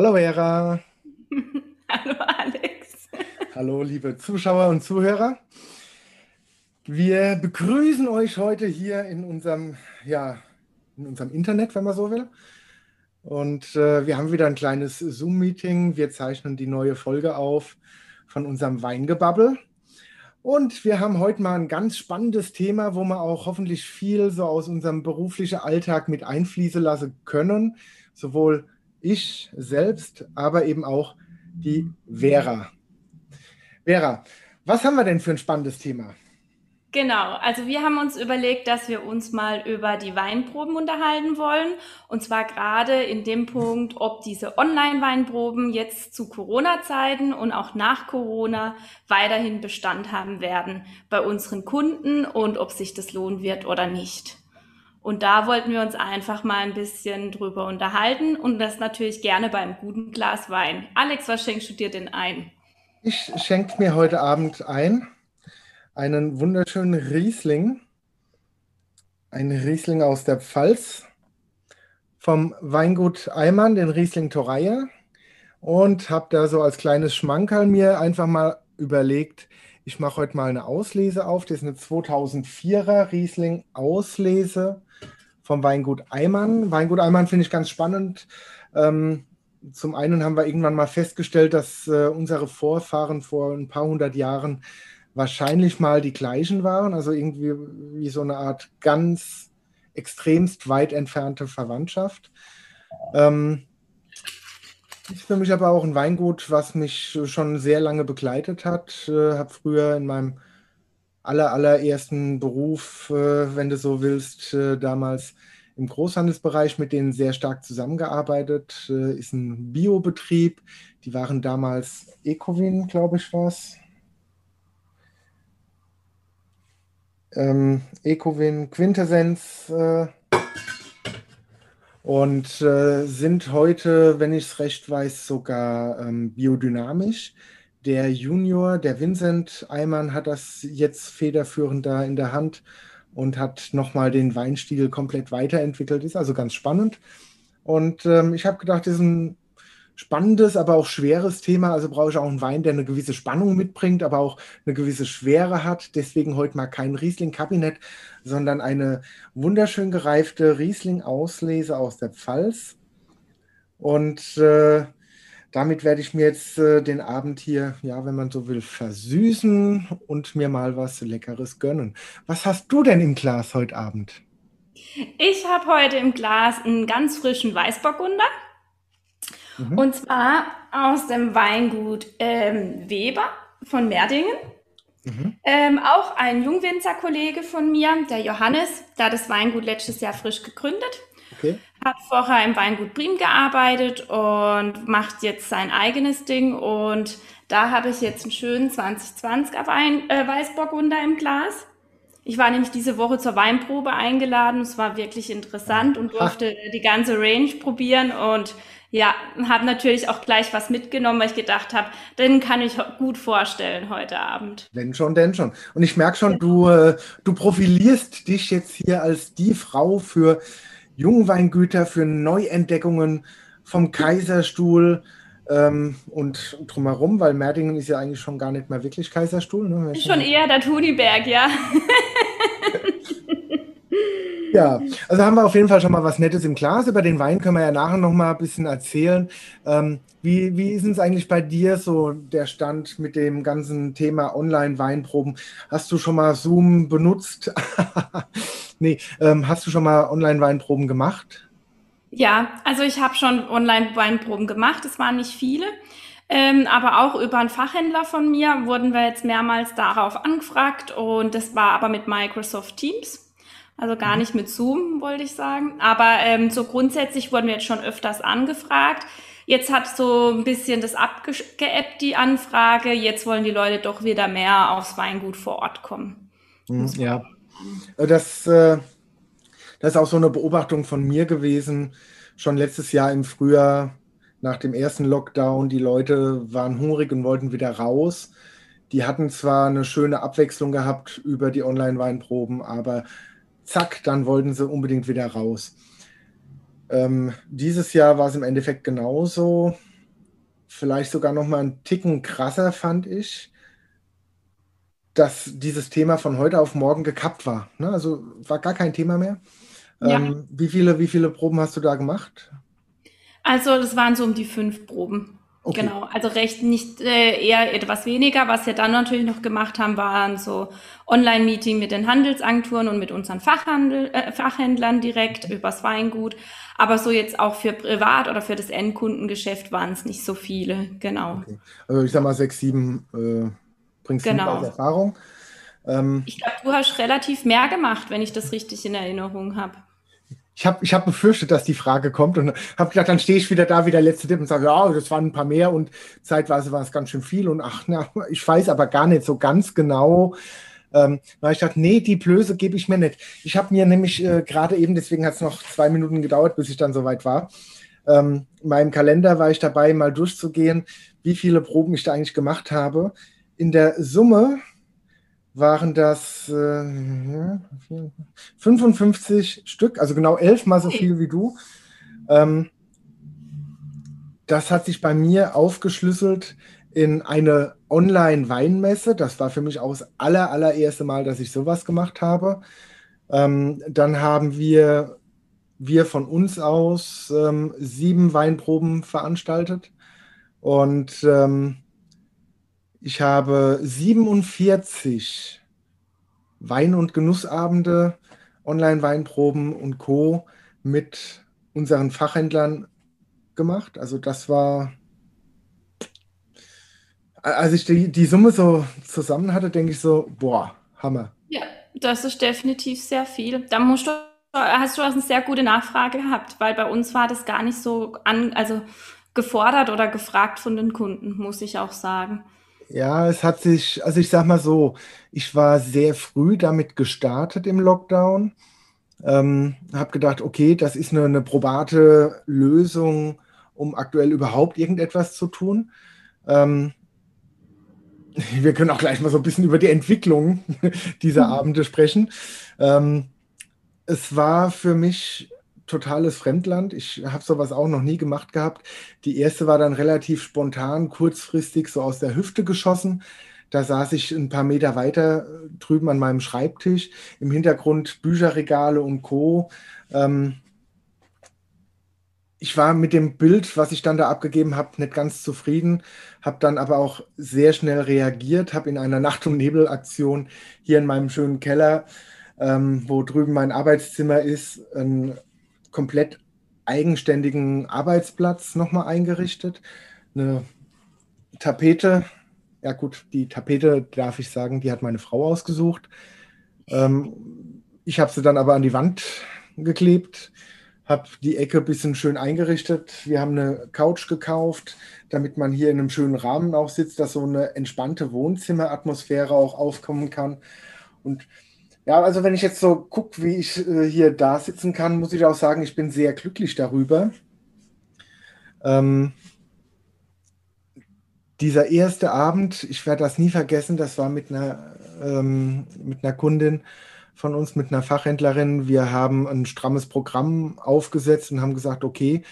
Hallo Vera. Hallo Alex. Hallo liebe Zuschauer und Zuhörer. Wir begrüßen euch heute hier in unserem, ja, in unserem Internet, wenn man so will. Und äh, wir haben wieder ein kleines Zoom-Meeting. Wir zeichnen die neue Folge auf von unserem Weingebabbel. Und wir haben heute mal ein ganz spannendes Thema, wo wir auch hoffentlich viel so aus unserem beruflichen Alltag mit einfließen lassen können. Sowohl ich selbst, aber eben auch die Vera. Vera, was haben wir denn für ein spannendes Thema? Genau, also wir haben uns überlegt, dass wir uns mal über die Weinproben unterhalten wollen. Und zwar gerade in dem Punkt, ob diese Online-Weinproben jetzt zu Corona-Zeiten und auch nach Corona weiterhin Bestand haben werden bei unseren Kunden und ob sich das lohnen wird oder nicht. Und da wollten wir uns einfach mal ein bisschen drüber unterhalten und das natürlich gerne beim guten Glas Wein. Alex, was schenkst du dir denn ein? Ich schenke mir heute Abend ein einen wunderschönen Riesling. Ein Riesling aus der Pfalz vom Weingut Eimann, den Riesling Toreia. Und habe da so als kleines Schmankerl mir einfach mal überlegt, ich mache heute mal eine Auslese auf. Das ist eine 2004er Riesling Auslese vom Weingut Eimann. Weingut Eimann finde ich ganz spannend. Ähm, zum einen haben wir irgendwann mal festgestellt, dass äh, unsere Vorfahren vor ein paar hundert Jahren wahrscheinlich mal die gleichen waren, also irgendwie wie so eine Art ganz extremst weit entfernte Verwandtschaft. Ähm, ist für mich aber auch ein Weingut, was mich schon sehr lange begleitet hat. Äh, habe früher in meinem aller, allerersten Beruf, äh, wenn du so willst, äh, damals im Großhandelsbereich mit denen sehr stark zusammengearbeitet. Äh, ist ein Biobetrieb. Die waren damals Ecovin, glaube ich, was. ähm, Ecovin Quintessenz äh, und äh, sind heute, wenn ich es recht weiß, sogar ähm, biodynamisch. Der Junior, der Vincent Eimann, hat das jetzt federführend da in der Hand und hat nochmal den Weinstil komplett weiterentwickelt. Ist also ganz spannend. Und ähm, ich habe gedacht, das ist ein spannendes, aber auch schweres Thema. Also brauche ich auch einen Wein, der eine gewisse Spannung mitbringt, aber auch eine gewisse Schwere hat. Deswegen heute mal kein Riesling-Kabinett, sondern eine wunderschön gereifte Riesling-Auslese aus der Pfalz. Und äh, damit werde ich mir jetzt äh, den Abend hier, ja, wenn man so will, versüßen und mir mal was Leckeres gönnen. Was hast du denn im Glas heute Abend? Ich habe heute im Glas einen ganz frischen Weißburgunder. Mhm. Und zwar aus dem Weingut ähm, Weber von Merdingen. Mhm. Ähm, auch ein Jungwinzer-Kollege von mir, der Johannes, der hat das Weingut letztes Jahr frisch gegründet. Okay. Hat vorher im Weingut Prim gearbeitet und macht jetzt sein eigenes Ding. Und da habe ich jetzt einen schönen 2020er Wein, äh, Weißburgunder im Glas. Ich war nämlich diese Woche zur Weinprobe eingeladen. Es war wirklich interessant und durfte Ach. die ganze Range probieren. Und ja, habe natürlich auch gleich was mitgenommen, weil ich gedacht habe, den kann ich gut vorstellen heute Abend. Wenn schon, denn schon. Und ich merke schon, du, äh, du profilierst dich jetzt hier als die Frau für Jungweingüter, für Neuentdeckungen vom Kaiserstuhl ähm, und drumherum, weil Merdingen ist ja eigentlich schon gar nicht mehr wirklich Kaiserstuhl. Ne? Schon eher der Tuniberg, ja. Ja, also haben wir auf jeden Fall schon mal was Nettes im Glas. Über den Wein können wir ja nachher noch mal ein bisschen erzählen. Ähm, wie, wie ist es eigentlich bei dir so der Stand mit dem ganzen Thema Online-Weinproben? Hast du schon mal Zoom benutzt? nee, ähm, hast du schon mal Online-Weinproben gemacht? Ja, also ich habe schon Online-Weinproben gemacht. Es waren nicht viele. Ähm, aber auch über einen Fachhändler von mir wurden wir jetzt mehrmals darauf angefragt und das war aber mit Microsoft Teams. Also gar mhm. nicht mit Zoom, wollte ich sagen. Aber ähm, so grundsätzlich wurden wir jetzt schon öfters angefragt. Jetzt hat so ein bisschen das abgeappt, die Anfrage. Jetzt wollen die Leute doch wieder mehr aufs Weingut vor Ort kommen. Mhm, ja, das, äh, das ist auch so eine Beobachtung von mir gewesen. Schon letztes Jahr im Frühjahr, nach dem ersten Lockdown, die Leute waren hungrig und wollten wieder raus. Die hatten zwar eine schöne Abwechslung gehabt über die Online-Weinproben, aber zack, dann wollten sie unbedingt wieder raus. Ähm, dieses Jahr war es im Endeffekt genauso. vielleicht sogar noch mal einen Ticken krasser fand ich, dass dieses Thema von heute auf morgen gekappt war. Ne? Also war gar kein Thema mehr. Ja. Ähm, wie, viele, wie viele Proben hast du da gemacht? Also das waren so um die fünf Proben. Okay. Genau, also recht nicht äh, eher etwas weniger. Was wir dann natürlich noch gemacht haben, waren so Online-Meeting mit den Handelsagenturen und mit unseren Fachhandel, äh, Fachhändlern direkt okay. übers Weingut. Aber so jetzt auch für privat oder für das Endkundengeschäft waren es nicht so viele. Genau. Okay. Also ich sag mal sechs, sieben äh, bringst genau. als Erfahrung. Ähm, ich glaube, du hast relativ mehr gemacht, wenn ich das richtig in Erinnerung habe ich habe ich hab befürchtet, dass die Frage kommt und habe gedacht, dann stehe ich wieder da wie der letzte Tipp und sage, ja, das waren ein paar mehr und zeitweise war es ganz schön viel und ach, na, ich weiß aber gar nicht so ganz genau. Ähm, weil ich dachte, nee, die Blöße gebe ich mir nicht. Ich habe mir nämlich äh, gerade eben, deswegen hat es noch zwei Minuten gedauert, bis ich dann soweit war. Ähm, in meinem Kalender war ich dabei, mal durchzugehen, wie viele Proben ich da eigentlich gemacht habe. In der Summe waren das äh, 55 Stück, also genau elfmal so viel wie du. Ähm, das hat sich bei mir aufgeschlüsselt in eine Online-Weinmesse. Das war für mich auch das aller, allererste Mal, dass ich sowas gemacht habe. Ähm, dann haben wir, wir von uns aus ähm, sieben Weinproben veranstaltet. Und ähm, ich habe 47 Wein- und Genussabende, Online-Weinproben und Co. mit unseren Fachhändlern gemacht. Also das war, als ich die, die Summe so zusammen hatte, denke ich so, boah, Hammer. Ja, das ist definitiv sehr viel. Da musst du, hast du eine sehr gute Nachfrage gehabt, weil bei uns war das gar nicht so an, also gefordert oder gefragt von den Kunden, muss ich auch sagen. Ja, es hat sich, also ich sag mal so, ich war sehr früh damit gestartet im Lockdown. Ähm, habe gedacht, okay, das ist eine, eine, probate Lösung, um aktuell überhaupt irgendetwas zu tun. Ähm, wir können auch gleich mal so ein bisschen über die Entwicklung dieser mhm. Abende sprechen. Ähm, es war für mich totales Fremdland. Ich habe sowas auch noch nie gemacht gehabt. Die erste war dann relativ spontan, kurzfristig so aus der Hüfte geschossen. Da saß ich ein paar Meter weiter äh, drüben an meinem Schreibtisch. Im Hintergrund Bücherregale und Co. Ähm ich war mit dem Bild, was ich dann da abgegeben habe, nicht ganz zufrieden, habe dann aber auch sehr schnell reagiert, habe in einer Nacht- und Nebelaktion hier in meinem schönen Keller, ähm, wo drüben mein Arbeitszimmer ist, ein komplett eigenständigen Arbeitsplatz nochmal eingerichtet. Eine Tapete, ja gut, die Tapete, darf ich sagen, die hat meine Frau ausgesucht. Ähm, ich habe sie dann aber an die Wand geklebt, habe die Ecke ein bisschen schön eingerichtet. Wir haben eine Couch gekauft, damit man hier in einem schönen Rahmen auch sitzt, dass so eine entspannte Wohnzimmeratmosphäre auch aufkommen kann. Und ja, also wenn ich jetzt so gucke, wie ich äh, hier da sitzen kann, muss ich auch sagen, ich bin sehr glücklich darüber. Ähm, dieser erste Abend, ich werde das nie vergessen, das war mit einer, ähm, mit einer Kundin von uns, mit einer Fachhändlerin. Wir haben ein strammes Programm aufgesetzt und haben gesagt, okay,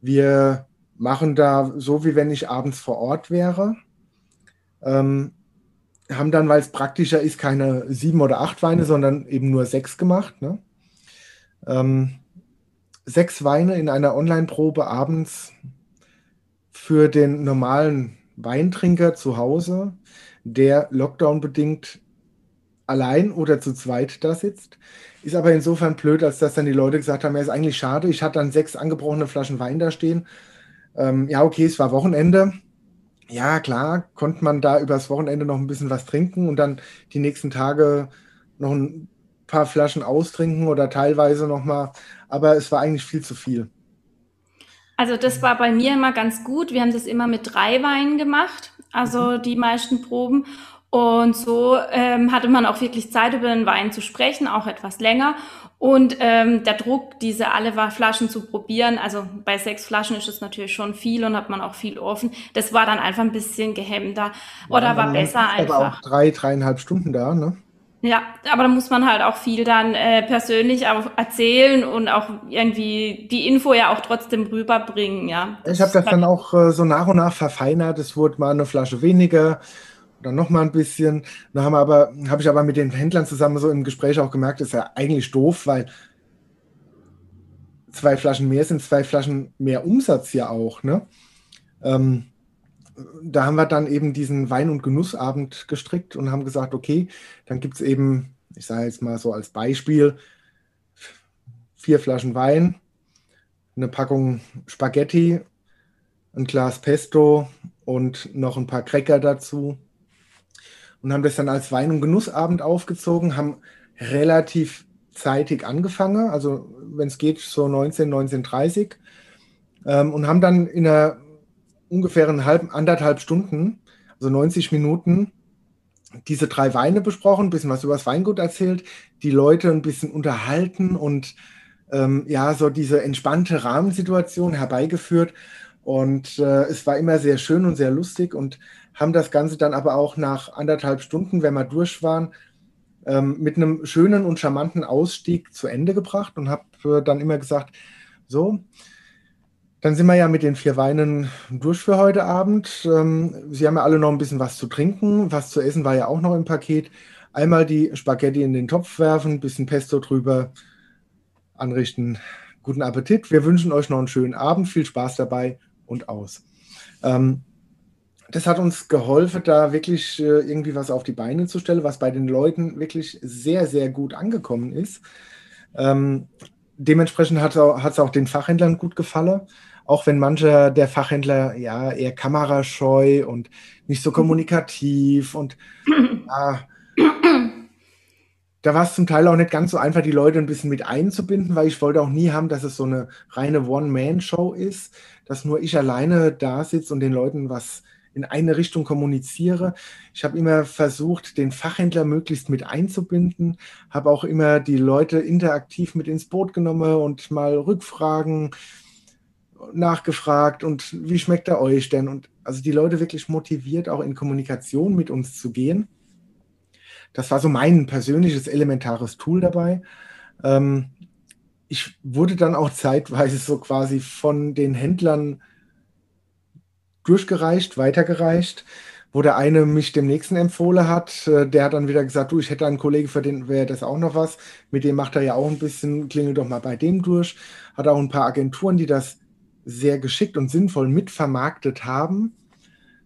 wir machen da so, wie wenn ich abends vor Ort wäre. Ähm, haben dann, weil es praktischer ist, keine sieben oder acht Weine, sondern eben nur sechs gemacht. Ne? Ähm, sechs Weine in einer Online-Probe abends für den normalen Weintrinker zu Hause, der Lockdown-bedingt allein oder zu zweit da sitzt. Ist aber insofern blöd, als dass dann die Leute gesagt haben, ja, ist eigentlich schade, ich hatte dann sechs angebrochene Flaschen Wein da stehen. Ähm, ja, okay, es war Wochenende ja, klar, konnte man da übers Wochenende noch ein bisschen was trinken und dann die nächsten Tage noch ein paar Flaschen austrinken oder teilweise nochmal, aber es war eigentlich viel zu viel. Also das war bei mir immer ganz gut. Wir haben das immer mit drei Weinen gemacht, also mhm. die meisten Proben. Und so ähm, hatte man auch wirklich Zeit, über den Wein zu sprechen, auch etwas länger. Und ähm, der Druck, diese alle Flaschen zu probieren, also bei sechs Flaschen ist es natürlich schon viel und hat man auch viel offen. Das war dann einfach ein bisschen gehemmter oder ja, war besser einfach. Aber auch drei, dreieinhalb Stunden da, ne? Ja, aber da muss man halt auch viel dann äh, persönlich auch erzählen und auch irgendwie die Info ja auch trotzdem rüberbringen, ja. ich habe das dann auch äh, so nach und nach verfeinert. Es wurde mal eine Flasche weniger, dann noch mal ein bisschen. Dann haben wir aber, habe ich aber mit den Händlern zusammen so im Gespräch auch gemerkt, ist ja eigentlich doof, weil zwei Flaschen mehr sind zwei Flaschen mehr Umsatz ja auch, ne? Ähm, da haben wir dann eben diesen Wein- und Genussabend gestrickt und haben gesagt, okay, dann gibt es eben, ich sage jetzt mal so als Beispiel, vier Flaschen Wein, eine Packung Spaghetti, ein Glas Pesto und noch ein paar Cracker dazu. Und haben das dann als Wein- und Genussabend aufgezogen, haben relativ zeitig angefangen, also wenn es geht, so 19, 19.30 ähm, und haben dann in einer ungefähr einen halben, anderthalb Stunden, also 90 Minuten, diese drei Weine besprochen, ein bisschen was über das Weingut erzählt, die Leute ein bisschen unterhalten und ähm, ja, so diese entspannte Rahmensituation herbeigeführt. Und äh, es war immer sehr schön und sehr lustig und haben das Ganze dann aber auch nach anderthalb Stunden, wenn wir durch waren, ähm, mit einem schönen und charmanten Ausstieg zu Ende gebracht und habe äh, dann immer gesagt, so, dann sind wir ja mit den vier Weinen durch für heute Abend. Ähm, Sie haben ja alle noch ein bisschen was zu trinken. Was zu essen war ja auch noch im Paket. Einmal die Spaghetti in den Topf werfen, ein bisschen Pesto drüber anrichten. Guten Appetit. Wir wünschen euch noch einen schönen Abend. Viel Spaß dabei und aus. Ähm, das hat uns geholfen, da wirklich äh, irgendwie was auf die Beine zu stellen, was bei den Leuten wirklich sehr, sehr gut angekommen ist. Ähm, dementsprechend hat es auch den Fachhändlern gut gefallen auch wenn manche der Fachhändler ja eher kamerascheu und nicht so kommunikativ und ja, da war es zum Teil auch nicht ganz so einfach, die Leute ein bisschen mit einzubinden, weil ich wollte auch nie haben, dass es so eine reine One-Man-Show ist, dass nur ich alleine da sitze und den Leuten was in eine Richtung kommuniziere. Ich habe immer versucht, den Fachhändler möglichst mit einzubinden, habe auch immer die Leute interaktiv mit ins Boot genommen und mal Rückfragen nachgefragt und wie schmeckt er euch denn? Und also die Leute wirklich motiviert, auch in Kommunikation mit uns zu gehen. Das war so mein persönliches elementares Tool dabei. Ähm, ich wurde dann auch zeitweise so quasi von den Händlern durchgereicht, weitergereicht, wo der eine mich dem nächsten empfohlen hat. Äh, der hat dann wieder gesagt, du, ich hätte einen Kollegen, für den wäre das auch noch was. Mit dem macht er ja auch ein bisschen, klingel doch mal bei dem durch. Hat auch ein paar Agenturen, die das sehr geschickt und sinnvoll mitvermarktet haben.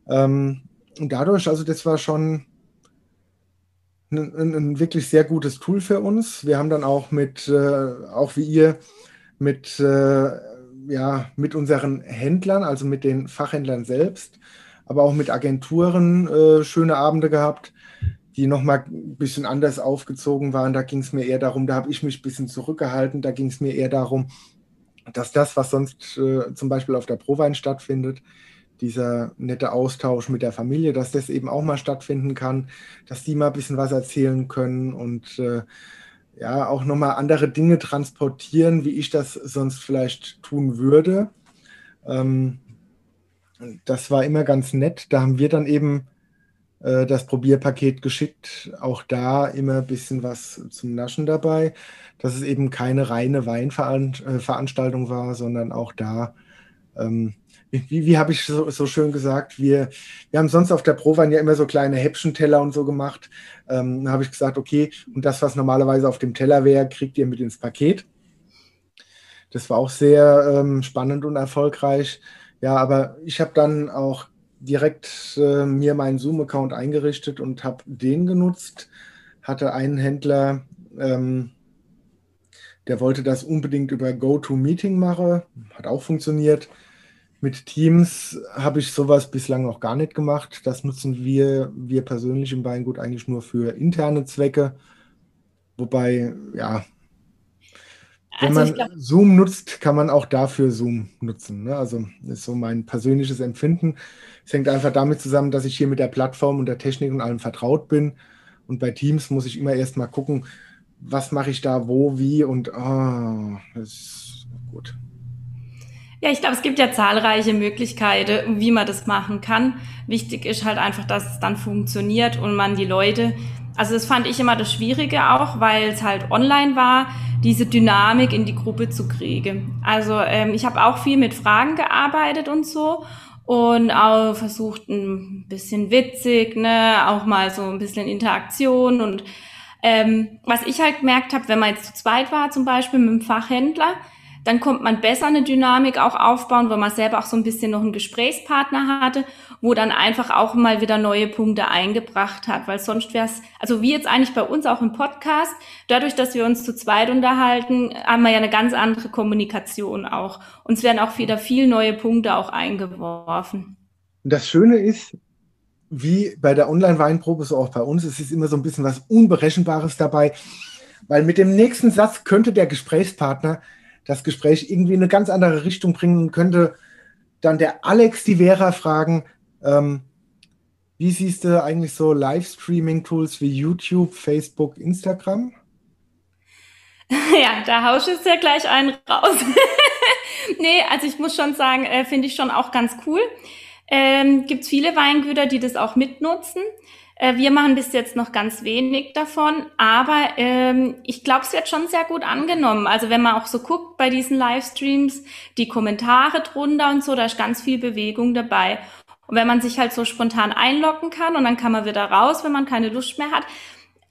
Ähm, und dadurch, also das war schon ein, ein, wirklich sehr gutes Tool für uns. Wir haben dann auch mit, äh, auch wie ihr, mit, äh, ja, mit unseren Händlern, also mit den Fachhändlern selbst, aber auch mit Agenturen äh, schöne Abende gehabt, die nochmal ein bisschen anders aufgezogen waren. Da ging es mir eher darum, da habe ich mich ein bisschen zurückgehalten, da ging es mir eher darum, dass das, was sonst äh, zum Beispiel auf der Prowein stattfindet, dieser nette Austausch mit der Familie, dass das eben auch mal stattfinden kann, dass die mal ein bisschen was erzählen können und äh, ja, auch nochmal andere Dinge transportieren, wie ich das sonst vielleicht tun würde. Ähm, das war immer ganz nett. Da haben wir dann eben äh, das Probierpaket geschickt. Auch da immer ein bisschen was zum Naschen dabei dass es eben keine reine Weinveranstaltung war, sondern auch da, ähm, wie, wie habe ich so, so, schön gesagt, wir, wir haben sonst auf der Prowein ja immer so kleine Häppchenteller und so gemacht. Ähm, da habe ich gesagt, okay, und das, was normalerweise auf dem Teller wäre, kriegt ihr mit ins Paket. Das war auch sehr ähm, spannend und erfolgreich. Ja, aber ich habe dann auch direkt äh, mir meinen Zoom-Account eingerichtet und habe den genutzt. Hatte einen Händler, ähm, der wollte das unbedingt über GoToMeeting machen. Hat auch funktioniert. Mit Teams habe ich sowas bislang noch gar nicht gemacht. Das nutzen wir, wir persönlich im Weingut eigentlich nur für interne Zwecke. Wobei, ja, wenn also man glaub, Zoom nutzt, kann man auch dafür Zoom nutzen. Ne? Also ist so mein persönliches Empfinden. Es hängt einfach damit zusammen, dass ich hier mit der Plattform und der Technik und allem vertraut bin. Und bei Teams muss ich immer erst mal gucken, was mache ich da, wo, wie und oh, das ist gut. Ja, ich glaube, es gibt ja zahlreiche Möglichkeiten, wie man das machen kann. Wichtig ist halt einfach, dass es dann funktioniert und man die Leute, Also das fand ich immer das Schwierige auch, weil es halt online war, diese Dynamik in die Gruppe zu kriegen. Also ähm, ich habe auch viel mit Fragen gearbeitet und so und auch versucht ein bisschen witzig, ne, auch mal so ein bisschen Interaktion und ähm, was ich halt gemerkt habe, wenn man jetzt zu zweit war, zum Beispiel mit dem Fachhändler, dann kommt man besser eine Dynamik auch aufbauen, weil man selber auch so ein bisschen noch einen Gesprächspartner hatte, wo dann einfach auch mal wieder neue Punkte eingebracht hat, weil sonst wäre es, also wie jetzt eigentlich bei uns auch im Podcast, dadurch, dass wir uns zu zweit unterhalten, haben wir ja eine ganz andere Kommunikation auch. Uns werden auch wieder viel neue Punkte auch eingeworfen. Das Schöne ist, wie bei der Online-Weinprobe, so auch bei uns, es ist immer so ein bisschen was Unberechenbares dabei, weil mit dem nächsten Satz könnte der Gesprächspartner das Gespräch irgendwie in eine ganz andere Richtung bringen und könnte dann der Alex die Vera fragen, ähm, wie siehst du eigentlich so Livestreaming-Tools wie YouTube, Facebook, Instagram? Ja, da hausche ich ja gleich einen raus. nee, also ich muss schon sagen, äh, finde ich schon auch ganz cool. Ähm, Gibt es viele Weingüter, die das auch mitnutzen. Äh, wir machen bis jetzt noch ganz wenig davon, aber ähm, ich glaube, es wird schon sehr gut angenommen. Also wenn man auch so guckt bei diesen Livestreams, die Kommentare drunter und so, da ist ganz viel Bewegung dabei. Und wenn man sich halt so spontan einloggen kann und dann kann man wieder raus, wenn man keine Lust mehr hat,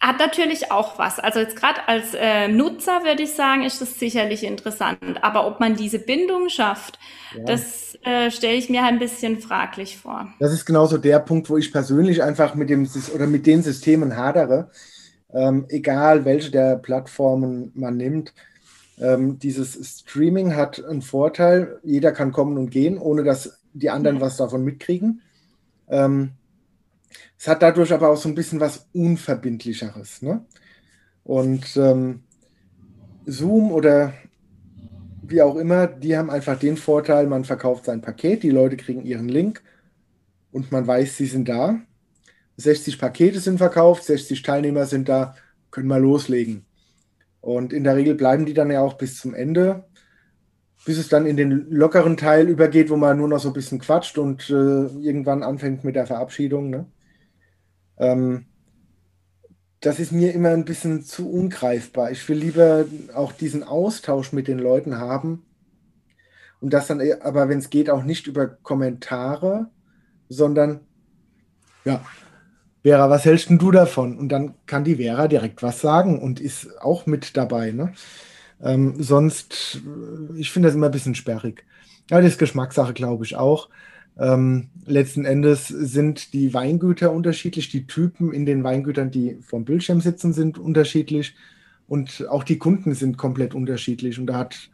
hat natürlich auch was. Also jetzt gerade als äh, Nutzer würde ich sagen, ist das sicherlich interessant. Aber ob man diese Bindung schafft, ja. das äh, stelle ich mir halt ein bisschen fraglich vor. Das ist genauso der Punkt, wo ich persönlich einfach mit dem oder mit den Systemen hadere. Ähm, egal welche der Plattformen man nimmt. Ähm, dieses Streaming hat einen Vorteil. Jeder kann kommen und gehen, ohne dass die anderen ja. was davon mitkriegen. Ähm, es hat dadurch aber auch so ein bisschen was Unverbindlicheres. Ne? Und ähm, Zoom oder wie auch immer, die haben einfach den Vorteil, man verkauft sein Paket, die Leute kriegen ihren Link und man weiß, sie sind da. 60 Pakete sind verkauft, 60 Teilnehmer sind da, können wir loslegen. Und in der Regel bleiben die dann ja auch bis zum Ende, bis es dann in den lockeren Teil übergeht, wo man nur noch so ein bisschen quatscht und äh, irgendwann anfängt mit der Verabschiedung. Ne? Ähm, das ist mir immer ein bisschen zu ungreifbar. Ich will lieber auch diesen Austausch mit den Leuten haben und das dann e, aber, wenn es geht, auch nicht über Kommentare, sondern ja, Vera, was hältst denn du davon? Und dann kann die Vera direkt was sagen und ist auch mit dabei. Ne? Ähm, sonst, ich finde das immer ein bisschen sperrig. Ja, das ist Geschmackssache, glaube ich auch. Ähm, letzten Endes sind die Weingüter unterschiedlich, die Typen in den Weingütern, die vom Bildschirm sitzen, sind unterschiedlich und auch die Kunden sind komplett unterschiedlich und da hat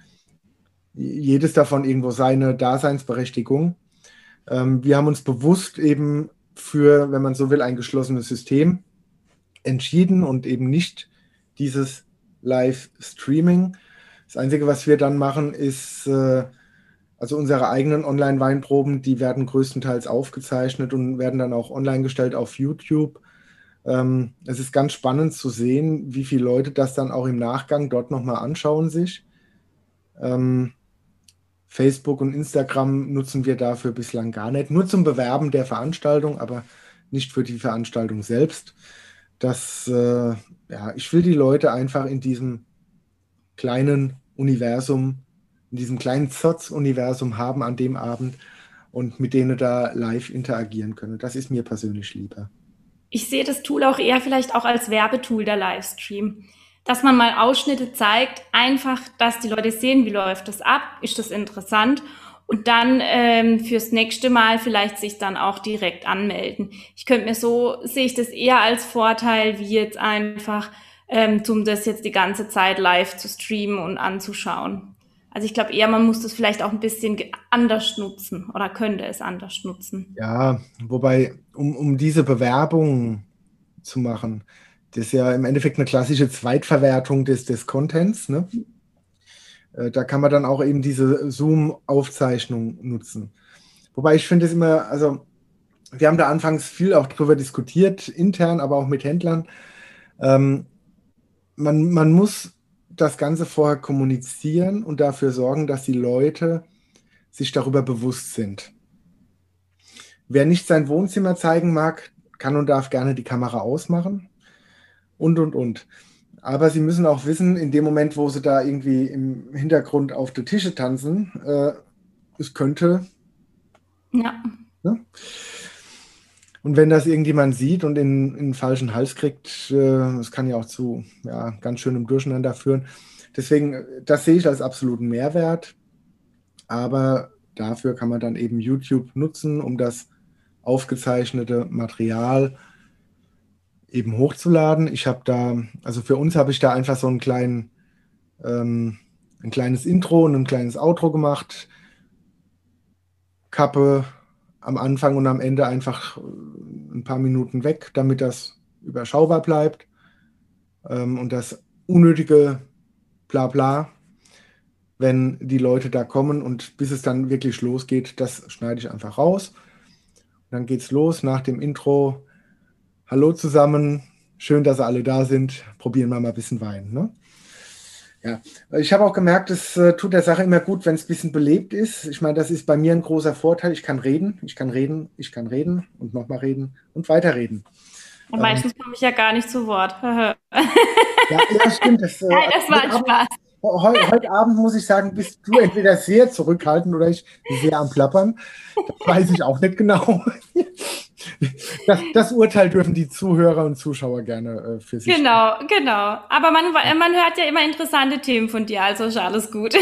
jedes davon irgendwo seine Daseinsberechtigung. Ähm, wir haben uns bewusst eben für, wenn man so will, ein geschlossenes System entschieden und eben nicht dieses Live-Streaming. Das Einzige, was wir dann machen, ist äh, also unsere eigenen Online-Weinproben, die werden größtenteils aufgezeichnet und werden dann auch online gestellt auf YouTube. Ähm, es ist ganz spannend zu sehen, wie viele Leute das dann auch im Nachgang dort nochmal anschauen sich. Ähm, Facebook und Instagram nutzen wir dafür bislang gar nicht, nur zum Bewerben der Veranstaltung, aber nicht für die Veranstaltung selbst. Das, äh, ja, ich will die Leute einfach in diesem kleinen Universum in diesem kleinen Zotz-Universum haben an dem Abend und mit denen da live interagieren können. Das ist mir persönlich lieber. Ich sehe das Tool auch eher vielleicht auch als Werbetool der Livestream. Dass man mal Ausschnitte zeigt, einfach, dass die Leute sehen, wie läuft das ab, ist das interessant und dann ähm, fürs nächste Mal vielleicht sich dann auch direkt anmelden. Ich könnte mir so, sehe ich das eher als Vorteil, wie jetzt einfach, ähm, um das jetzt die ganze Zeit live zu streamen und anzuschauen. Also ich glaube eher, man muss das vielleicht auch ein bisschen anders nutzen oder könnte es anders nutzen. Ja, wobei, um, um diese Bewerbung zu machen, das ist ja im Endeffekt eine klassische Zweitverwertung des, des Contents. Ne? Äh, da kann man dann auch eben diese Zoom-Aufzeichnung nutzen. Wobei ich finde es immer, also wir haben da anfangs viel auch drüber diskutiert, intern, aber auch mit Händlern. Ähm, man, man muss das Ganze vorher kommunizieren und dafür sorgen, dass die Leute sich darüber bewusst sind. Wer nicht sein Wohnzimmer zeigen mag, kann und darf gerne die Kamera ausmachen. und, und, und. Aber sie müssen auch wissen, in dem Moment, wo sie da irgendwie im Hintergrund auf die Tische tanzen, äh, es könnte. Ja. Ne? Und wenn das irgendjemand sieht und in, in den falschen Hals kriegt, äh, das kann ja auch zu ja, ganz schönem Durcheinander führen. Deswegen, das sehe ich als absoluten Mehrwert. Aber dafür kann man dann eben YouTube nutzen, um das aufgezeichnete Material eben hochzuladen. Ich habe da, also für uns habe ich da einfach so einen kleinen, ähm, ein kleines Intro und ein kleines Outro gemacht. Kappe am Anfang und am Ende einfach ein paar Minuten weg, damit das überschaubar bleibt. Ähm, und das unnötige Blabla, wenn die Leute da kommen und bis es dann wirklich losgeht, das schneide ich einfach raus. Dann geht es los nach dem Intro. Hallo zusammen, schön, dass ihr alle da sind. Probieren wir mal ein bisschen Wein. Ne? Ja, ich habe auch gemerkt, es äh, tut der Sache immer gut, wenn es ein bisschen belebt ist. Ich meine, das ist bei mir ein großer Vorteil. Ich kann reden, ich kann reden, ich kann reden und nochmal reden und weiterreden. Und meistens ähm, komme ich ja gar nicht zu Wort. ja, ja, stimmt. Das, äh, Nein, das war ein Spaß. Heute, heute, Abend muss ich sagen, bist du entweder sehr zurückhaltend oder ich sehr am Plappern. Das weiß ich auch nicht genau. Das, das Urteil dürfen die Zuhörer und Zuschauer gerne äh, für sich. Genau, stellen. genau. Aber man, man hört ja immer interessante Themen von dir, also ist alles gut. ja.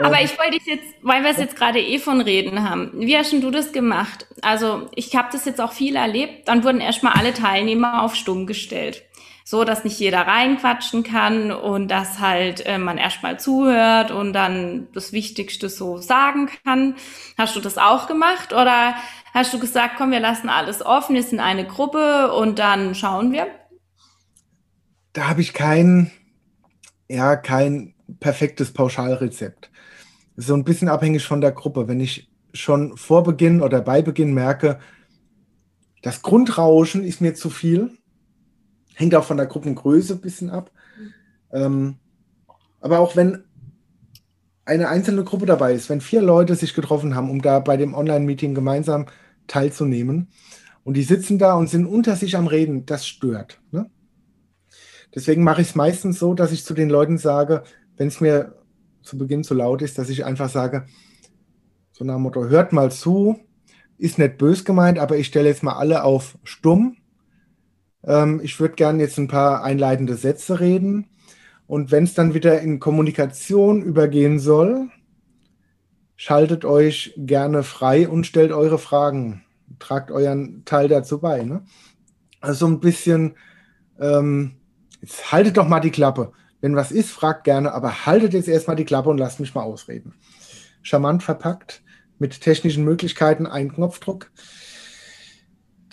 Aber ich wollte dich jetzt, weil wir es jetzt gerade eh von Reden haben, wie hast du das gemacht? Also ich habe das jetzt auch viel erlebt. Dann wurden erstmal alle Teilnehmer auf Stumm gestellt so, dass nicht jeder reinquatschen kann und dass halt äh, man erstmal zuhört und dann das Wichtigste so sagen kann. Hast du das auch gemacht oder hast du gesagt, komm, wir lassen alles offen, wir sind eine Gruppe und dann schauen wir? Da habe ich kein, ja, kein perfektes Pauschalrezept. So ein bisschen abhängig von der Gruppe. Wenn ich schon vor Beginn oder bei Beginn merke, das Grundrauschen ist mir zu viel, Hängt auch von der Gruppengröße ein bisschen ab. Ähm, aber auch wenn eine einzelne Gruppe dabei ist, wenn vier Leute sich getroffen haben, um da bei dem Online-Meeting gemeinsam teilzunehmen und die sitzen da und sind unter sich am Reden, das stört. Ne? Deswegen mache ich es meistens so, dass ich zu den Leuten sage, wenn es mir zu Beginn zu laut ist, dass ich einfach sage, so nach dem Motto, hört mal zu, ist nicht bös gemeint, aber ich stelle jetzt mal alle auf stumm ähm, ich würde gerne jetzt ein paar einleitende Sätze reden. Und wenn es dann wieder in Kommunikation übergehen soll, schaltet euch gerne frei und stellt eure Fragen. Tragt euren Teil dazu bei. Ne? Also ein bisschen, ähm, jetzt haltet doch mal die Klappe. Wenn was ist, fragt gerne, aber haltet jetzt erstmal die Klappe und lasst mich mal ausreden. Charmant verpackt, mit technischen Möglichkeiten, ein Knopfdruck.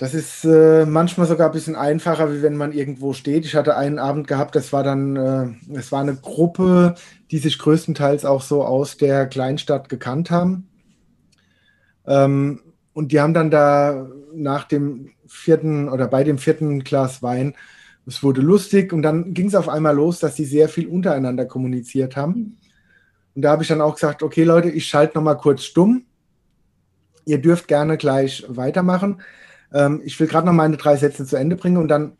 Das ist äh, manchmal sogar ein bisschen einfacher, wie wenn man irgendwo steht. Ich hatte einen Abend gehabt, das war dann, äh, es war eine Gruppe, die sich größtenteils auch so aus der Kleinstadt gekannt haben. Ähm, und die haben dann da nach dem vierten oder bei dem vierten Glas Wein, es wurde lustig und dann ging es auf einmal los, dass sie sehr viel untereinander kommuniziert haben. Und da habe ich dann auch gesagt, okay Leute, ich schalte noch mal kurz stumm. Ihr dürft gerne gleich weitermachen ähm, ich will gerade noch meine drei Sätze zu Ende bringen und dann,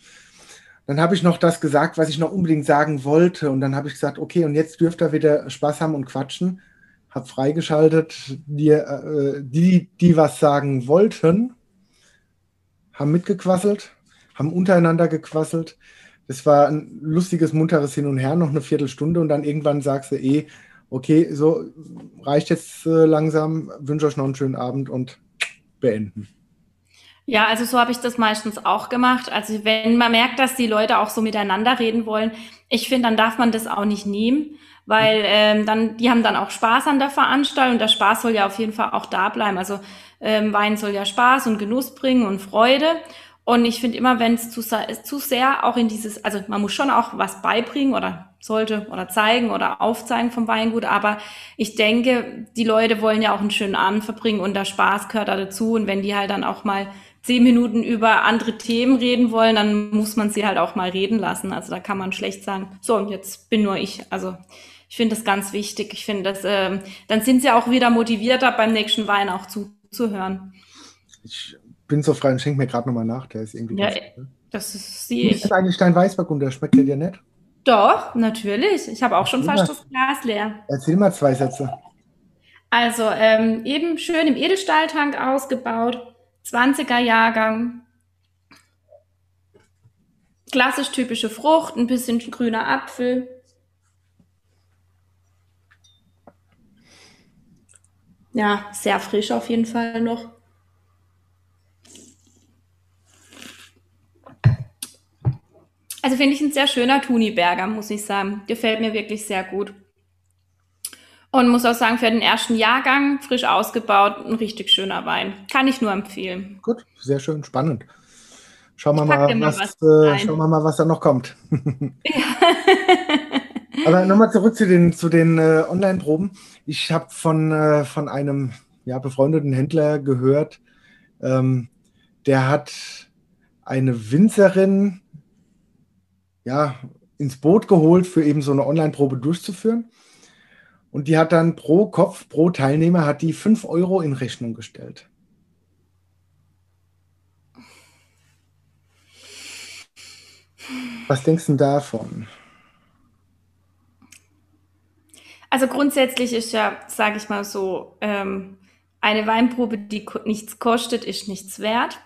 dann habe ich noch das gesagt, was ich noch unbedingt sagen wollte. Und dann habe ich gesagt, okay, und jetzt dürft ihr wieder Spaß haben und quatschen. Habe freigeschaltet, die, äh, die, die was sagen wollten, haben mitgequasselt, haben untereinander gequasselt. Das war ein lustiges, munteres Hin und Her, noch eine Viertelstunde und dann irgendwann sagst du eh, okay, so reicht jetzt äh, langsam, wünsche euch noch einen schönen Abend und beenden. Ja, also so habe ich das meistens auch gemacht. Also wenn man merkt, dass die Leute auch so miteinander reden wollen, ich finde, dann darf man das auch nicht nehmen, weil ähm, dann die haben dann auch Spaß an der Veranstaltung. Der Spaß soll ja auf jeden Fall auch da bleiben. Also ähm, Wein soll ja Spaß und Genuss bringen und Freude. Und ich finde immer, wenn es zu, zu sehr auch in dieses, also man muss schon auch was beibringen oder sollte oder zeigen oder aufzeigen vom Weingut, aber ich denke, die Leute wollen ja auch einen schönen Abend verbringen und der Spaß gehört da dazu. Und wenn die halt dann auch mal zehn Minuten über andere Themen reden wollen, dann muss man sie halt auch mal reden lassen. Also da kann man schlecht sagen, so, jetzt bin nur ich. Also ich finde das ganz wichtig. Ich finde, das, äh, dann sind sie auch wieder motivierter, beim nächsten Wein auch zuzuhören. Ich bin so frei und schenke mir gerade nochmal nach. Der ist irgendwie. Ja, Das sehe ich. Ist eigentlich dein Weißburgunder? Schmeckt der dir nicht? Doch, natürlich. Ich habe auch schon fast das Glas leer. Erzähl mal zwei Sätze. Also ähm, eben schön im Edelstahltank ausgebaut, 20er Jahrgang. Klassisch typische Frucht, ein bisschen grüner Apfel. Ja, sehr frisch auf jeden Fall noch. Also finde ich ein sehr schöner Tuniberger, muss ich sagen. Gefällt mir wirklich sehr gut. Und muss auch sagen, für den ersten Jahrgang, frisch ausgebaut, ein richtig schöner Wein. Kann ich nur empfehlen. Gut, sehr schön, spannend. Schauen wir mal, mal, was, was äh, schauen wir mal, was da noch kommt. Ja. Aber nochmal zurück zu den, zu den äh, Online-Proben. Ich habe von, äh, von einem ja, befreundeten Händler gehört, ähm, der hat eine Winzerin ja, ins Boot geholt, für eben so eine Online-Probe durchzuführen. Und die hat dann pro Kopf, pro Teilnehmer, hat die 5 Euro in Rechnung gestellt. Was denkst du davon? Also grundsätzlich ist ja, sage ich mal so, ähm, eine Weinprobe, die nichts kostet, ist nichts wert.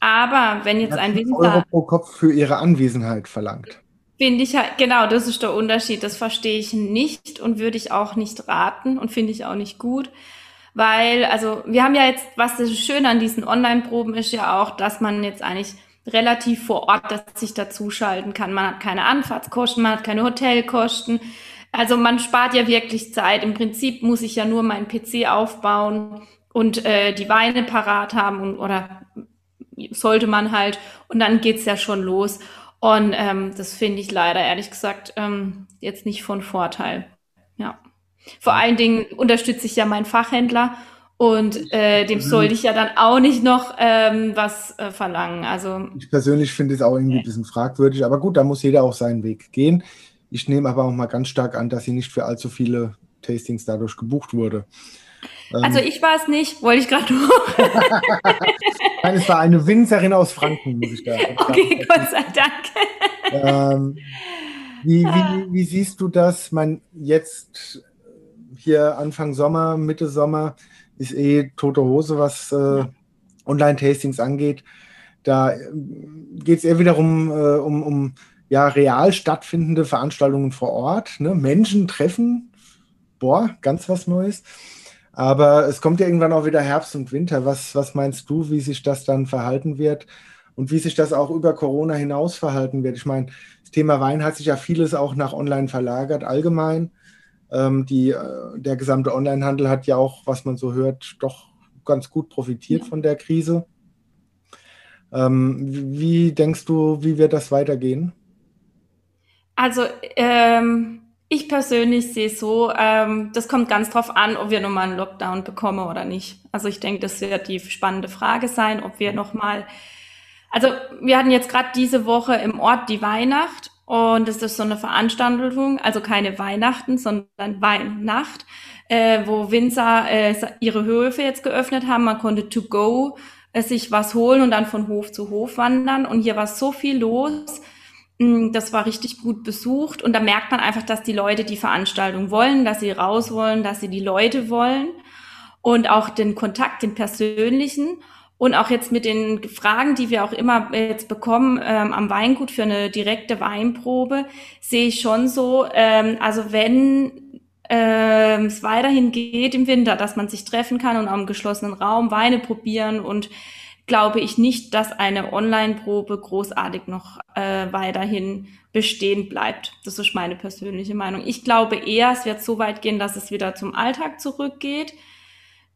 Aber wenn jetzt ein Winzer Euro pro Kopf für ihre Anwesenheit verlangt. Finde ich halt, genau, das ist der Unterschied. Das verstehe ich nicht und würde ich auch nicht raten und finde ich auch nicht gut. Weil, also, wir haben ja jetzt, was das Schöne an diesen Online-Proben ist ja auch, dass man jetzt eigentlich relativ vor Ort sich dazuschalten kann. Man hat keine Anfahrtskosten, man hat keine Hotelkosten. Also man spart ja wirklich Zeit. Im Prinzip muss ich ja nur meinen PC aufbauen und äh, die Weine parat haben und, oder sollte man halt. Und dann geht's ja schon los. Und ähm, das finde ich leider, ehrlich gesagt, ähm, jetzt nicht von Vorteil. Ja. Vor allen Dingen unterstütze ich ja meinen Fachhändler und äh, dem sollte ich ja dann auch nicht noch ähm, was äh, verlangen. Also ich persönlich finde es auch irgendwie ein bisschen fragwürdig, aber gut, da muss jeder auch seinen Weg gehen. Ich nehme aber auch mal ganz stark an, dass sie nicht für allzu viele Tastings dadurch gebucht wurde. Also ähm. ich war es nicht, wollte ich gerade nur. Nein, es war eine Winzerin aus Franken, muss ich da sagen. Okay, Gott sei Dank. Ähm, wie, wie, wie, siehst du das? Man jetzt hier Anfang Sommer, Mitte Sommer ist eh tote Hose, was äh, Online-Tastings angeht. Da äh, geht es eher wiederum äh, um, um ja, real stattfindende Veranstaltungen vor Ort. Ne? Menschen treffen, boah, ganz was Neues. Aber es kommt ja irgendwann auch wieder Herbst und Winter. Was, was meinst du, wie sich das dann verhalten wird und wie sich das auch über Corona hinaus verhalten wird? Ich meine, das Thema Wein hat sich ja vieles auch nach online verlagert, allgemein. Ähm, die, äh, der gesamte Onlinehandel hat ja auch, was man so hört, doch ganz gut profitiert ja. von der Krise. Ähm, wie denkst du, wie wird das weitergehen? Also, ähm, ich persönlich sehe so, ähm, das kommt ganz drauf an, ob wir nochmal einen Lockdown bekommen oder nicht. Also ich denke, das wird die spannende Frage sein, ob wir nochmal, also wir hatten jetzt gerade diese Woche im Ort die Weihnacht und das ist so eine Veranstaltung, also keine Weihnachten, sondern Weihnacht, äh, wo Winzer äh, ihre Höfe jetzt geöffnet haben. Man konnte to go äh, sich was holen und dann von Hof zu Hof wandern und hier war so viel los das war richtig gut besucht und da merkt man einfach, dass die Leute die Veranstaltung wollen, dass sie raus wollen, dass sie die Leute wollen und auch den Kontakt, den persönlichen. Und auch jetzt mit den Fragen, die wir auch immer jetzt bekommen ähm, am Weingut für eine direkte Weinprobe, sehe ich schon so, ähm, also wenn ähm, es weiterhin geht im Winter, dass man sich treffen kann und am geschlossenen Raum Weine probieren und glaube ich nicht, dass eine Online-Probe großartig noch äh, weiterhin bestehen bleibt. Das ist meine persönliche Meinung. Ich glaube eher, es wird so weit gehen, dass es wieder zum Alltag zurückgeht.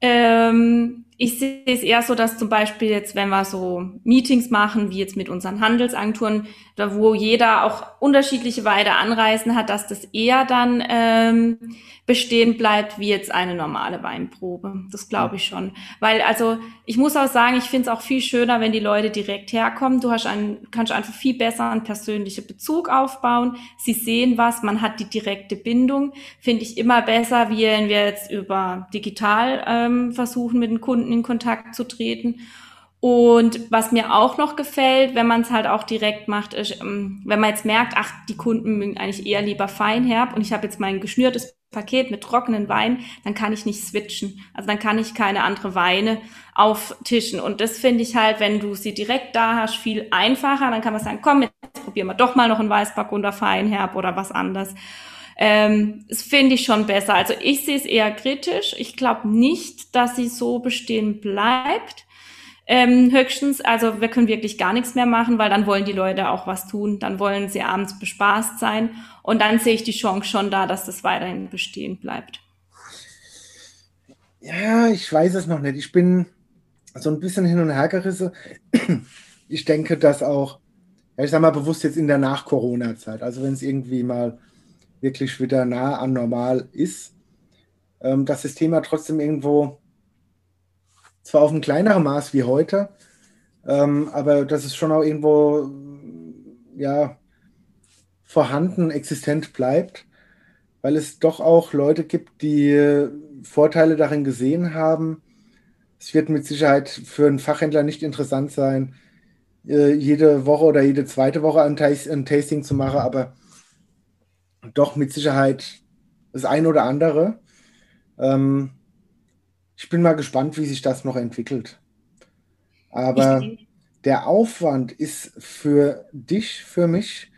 Ähm, ich sehe es eher so, dass zum Beispiel jetzt, wenn wir so Meetings machen, wie jetzt mit unseren Handelsagenturen, da wo jeder auch unterschiedliche Weide Anreisen hat, dass das eher dann ähm, bestehen bleibt wie jetzt eine normale Weinprobe. Das glaube ich schon. Weil, also, ich muss auch sagen, ich finde es auch viel schöner, wenn die Leute direkt herkommen. Du hast einen, kannst einfach viel besser einen persönlichen Bezug aufbauen. Sie sehen was, man hat die direkte Bindung. Finde ich immer besser, wie wenn wir jetzt über digital ähm, versuchen, mit den Kunden in Kontakt zu treten. Und was mir auch noch gefällt, wenn man es halt auch direkt macht, ist, ähm, wenn man jetzt merkt, ach, die Kunden mögen eigentlich eher lieber Feinherb und ich habe jetzt mein geschnürtes Paket mit trockenen Wein, dann kann ich nicht switchen. Also dann kann ich keine andere Weine auftischen. Und das finde ich halt, wenn du sie direkt da hast, viel einfacher. Dann kann man sagen, komm, jetzt probieren wir doch mal noch einen Weißburgunder Feinherb oder was anderes. Ähm, das finde ich schon besser. Also ich sehe es eher kritisch. Ich glaube nicht, dass sie so bestehen bleibt. Ähm, höchstens, also wir können wirklich gar nichts mehr machen, weil dann wollen die Leute auch was tun, dann wollen sie abends bespaßt sein und dann sehe ich die Chance schon da, dass das weiterhin bestehen bleibt. Ja, ich weiß es noch nicht. Ich bin so ein bisschen hin und her gerissen. Ich denke, dass auch, ich sage mal bewusst jetzt in der Nach-Corona-Zeit, also wenn es irgendwie mal wirklich wieder nah an normal ist, ähm, dass das Thema trotzdem irgendwo zwar auf ein kleineres Maß wie heute, ähm, aber dass es schon auch irgendwo ja, vorhanden, existent bleibt, weil es doch auch Leute gibt, die Vorteile darin gesehen haben. Es wird mit Sicherheit für einen Fachhändler nicht interessant sein, äh, jede Woche oder jede zweite Woche ein, Tasting zu machen, aber doch mit Sicherheit das ein oder andere. Ähm, ich bin mal gespannt, wie sich das noch entwickelt. Aber der Aufwand ist für dich, für mich,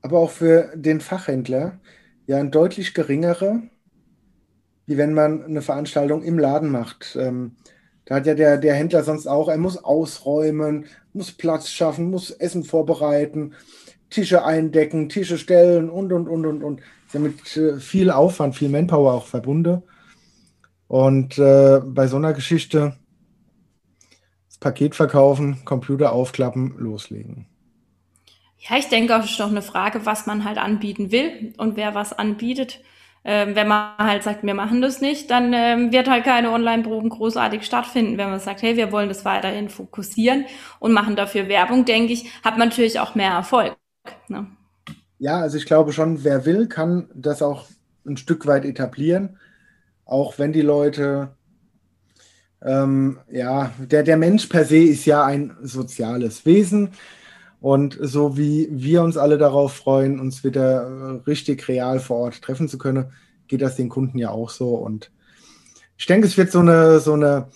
aber auch für den Fachhändler ja ein deutlich geringerer, wie wenn man eine Veranstaltung im Laden macht. Ähm, da hat ja der, der Händler sonst auch, er muss ausräumen, muss Platz schaffen, muss Essen vorbereiten, Tische eindecken, Tische stellen und, und, und, und, und. Ist ja mit äh, viel Aufwand, viel Manpower auch verbunden. Und äh, bei so einer Geschichte das Paket verkaufen, Computer aufklappen, loslegen. Ja, ich denke, es ist doch eine Frage, was man halt anbieten will und wer was anbietet. Ähm, wenn man halt sagt, wir machen das nicht, dann ähm, wird halt keine Online-Proben großartig stattfinden. Wenn man sagt, hey, wir wollen das weiterhin fokussieren und machen dafür Werbung, denke ich, hat man natürlich auch mehr Erfolg. Ne? Ja, also ich glaube schon, wer will, kann das auch ein Stück weit etablieren auch wenn die Leute, ähm, ja, der, der Mensch per se ist ja ein soziales Wesen. Und so wie wir uns alle darauf freuen, uns wieder richtig real vor Ort treffen zu können, geht das den Kunden ja auch so. Und ich denke, es wird so eine, so eine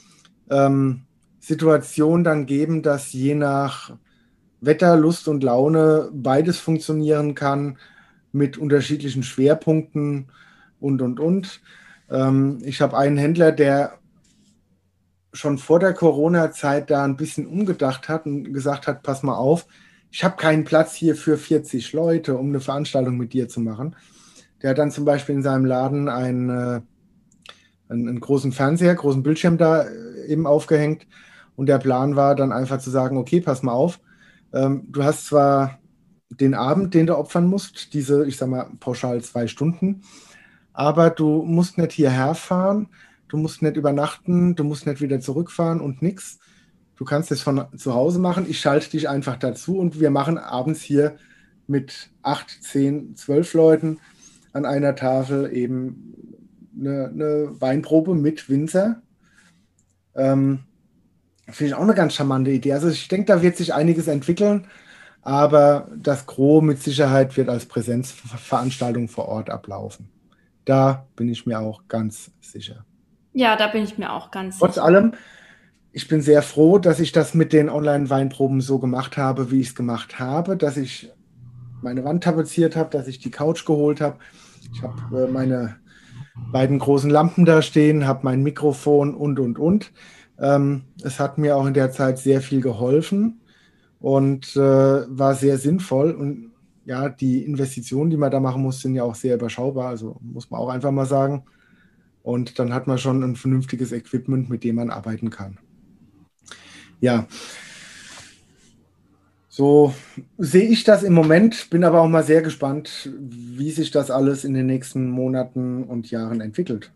ähm, Situation dann geben, dass je nach Wetter, Lust und Laune beides funktionieren kann mit unterschiedlichen Schwerpunkten und, und, und. Ähm, ich habe einen Händler, der schon vor der Corona-Zeit da ein bisschen umgedacht hat und gesagt hat, pass mal auf, ich habe keinen Platz hier für 40 Leute, um eine Veranstaltung mit dir zu machen. Der hat dann zum Beispiel in seinem Laden einen, äh, einen, einen großen Fernseher, großen Bildschirm da äh, eben aufgehängt. Und der Plan war dann einfach zu sagen, okay, pass mal auf, ähm, du hast zwar den Abend, den du opfern musst, diese, ich sag mal, pauschal zwei Stunden, aber du musst nicht hierher fahren, du musst nicht übernachten, du musst nicht wieder zurückfahren und nichts. Du kannst es von zu Hause machen. Ich schalte dich einfach dazu und wir machen abends hier mit acht, zehn, zwölf Leuten an einer Tafel eben eine, eine Weinprobe mit Winzer. Ähm, Finde ich auch eine ganz charmante Idee. Also ich denke, da wird sich einiges entwickeln, aber das Gros mit Sicherheit wird als Präsenzveranstaltung vor Ort ablaufen. Da bin ich mir auch ganz sicher. Ja, da bin ich mir auch ganz Trotz sicher. Trotz allem, ich bin sehr froh, dass ich das mit den Online-Weinproben so gemacht habe, wie ich es gemacht habe, dass ich meine Wand tapeziert habe, dass ich die Couch geholt habe. Ich habe äh, meine beiden großen Lampen da stehen, habe mein Mikrofon und, und, und. Ähm, es hat mir auch in der Zeit sehr viel geholfen und äh, war sehr sinnvoll. Und ja, die Investitionen, die man da machen muss, sind ja auch sehr überschaubar. Also muss man auch einfach mal sagen. Und dann hat man schon ein vernünftiges Equipment, mit dem man arbeiten kann. Ja. So sehe ich das im Moment, bin aber auch mal sehr gespannt, wie sich das alles in den nächsten Monaten und Jahren entwickelt.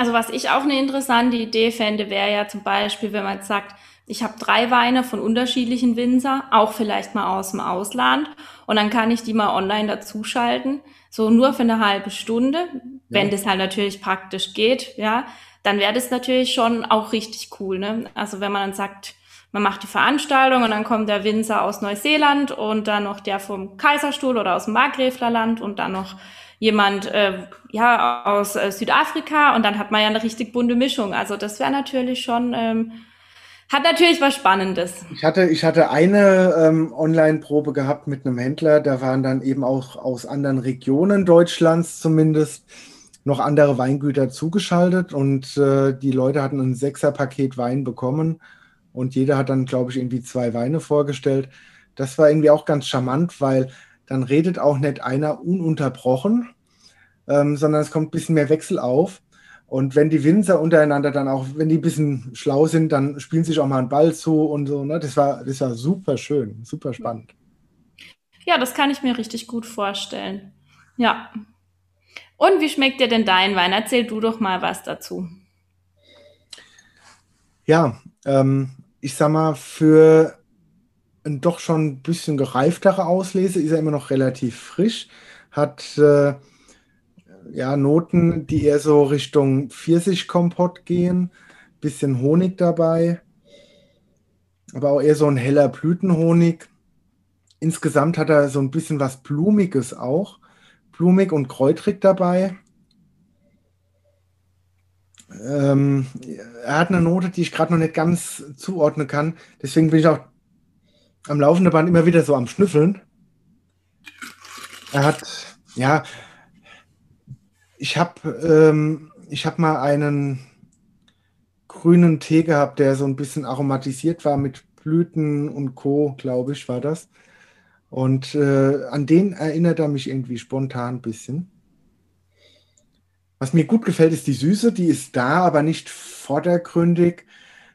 Also was ich auch eine interessante Idee fände, wäre ja zum Beispiel, wenn man sagt, ich habe drei Weine von unterschiedlichen Winzer, auch vielleicht mal aus dem Ausland. Und dann kann ich die mal online dazuschalten, so nur für eine halbe Stunde, ja. wenn das halt natürlich praktisch geht, ja. Dann wäre das natürlich schon auch richtig cool, ne? Also wenn man dann sagt, man macht die Veranstaltung und dann kommt der Winzer aus Neuseeland und dann noch der vom Kaiserstuhl oder aus dem Markgräflerland und dann noch jemand äh, ja aus äh, Südafrika und dann hat man ja eine richtig bunte Mischung. Also das wäre natürlich schon ähm, hat natürlich was Spannendes. Ich hatte, ich hatte eine ähm, Online-Probe gehabt mit einem Händler, da waren dann eben auch aus anderen Regionen Deutschlands zumindest noch andere Weingüter zugeschaltet und äh, die Leute hatten ein Sechser-Paket Wein bekommen und jeder hat dann, glaube ich, irgendwie zwei Weine vorgestellt. Das war irgendwie auch ganz charmant, weil dann redet auch nicht einer ununterbrochen, ähm, sondern es kommt ein bisschen mehr Wechsel auf. Und wenn die Winzer untereinander dann auch, wenn die ein bisschen schlau sind, dann spielen sich auch mal einen Ball zu und so. Ne? Das, war, das war super schön, super spannend. Ja, das kann ich mir richtig gut vorstellen. Ja. Und wie schmeckt dir denn dein Wein? Erzähl du doch mal was dazu. Ja, ähm, ich sag mal, für doch schon ein bisschen gereiftere Auslese ist er immer noch relativ frisch. Hat äh, ja, Noten, die eher so Richtung Pfirsichkompott gehen, bisschen Honig dabei, aber auch eher so ein heller Blütenhonig. Insgesamt hat er so ein bisschen was Blumiges auch, blumig und kräutrig dabei. Ähm, er hat eine Note, die ich gerade noch nicht ganz zuordnen kann. Deswegen bin ich auch am laufenden Band immer wieder so am Schnüffeln. Er hat, ja, ich habe ähm, hab mal einen grünen Tee gehabt, der so ein bisschen aromatisiert war mit Blüten und Co., glaube ich, war das. Und äh, an den erinnert er mich irgendwie spontan ein bisschen. Was mir gut gefällt, ist die Süße. Die ist da, aber nicht vordergründig,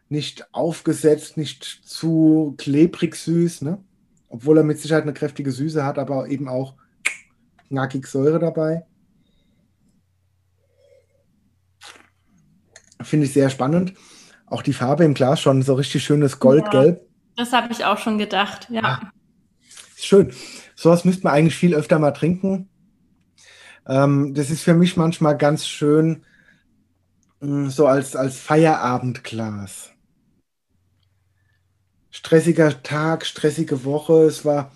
nicht aufgesetzt, nicht zu klebrig süß. Ne? Obwohl er mit Sicherheit eine kräftige Süße hat, aber eben auch knackig Säure dabei. Finde ich sehr spannend. Auch die Farbe im Glas schon so richtig schönes Goldgelb. Ja, das habe ich auch schon gedacht, ja. ja. Schön. Sowas müsste man eigentlich viel öfter mal trinken. Ähm, das ist für mich manchmal ganz schön, mm, so als, als Feierabendglas. Stressiger Tag, stressige Woche. Es war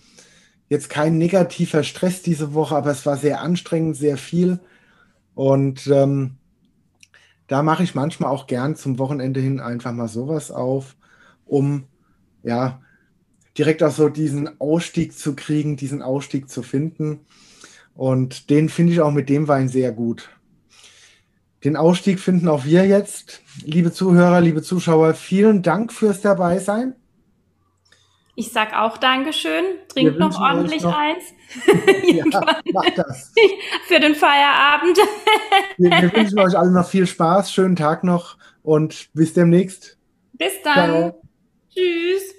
jetzt kein negativer Stress diese Woche, aber es war sehr anstrengend, sehr viel. Und ähm, da mache ich manchmal auch gern zum Wochenende hin einfach mal sowas auf, um ja direkt auch so diesen Ausstieg zu kriegen, diesen Ausstieg zu finden. Und den finde ich auch mit dem Wein sehr gut. Den Ausstieg finden auch wir jetzt. Liebe Zuhörer, liebe Zuschauer, vielen Dank fürs Dabeisein. Ich sag auch Dankeschön. Trinkt noch ordentlich noch, eins. ja, macht das. Für den Feierabend. wir, wir, wünschen euch allen noch viel Spaß, schönen Tag noch und bis demnächst. Bis dann. Ciao. Tschüss.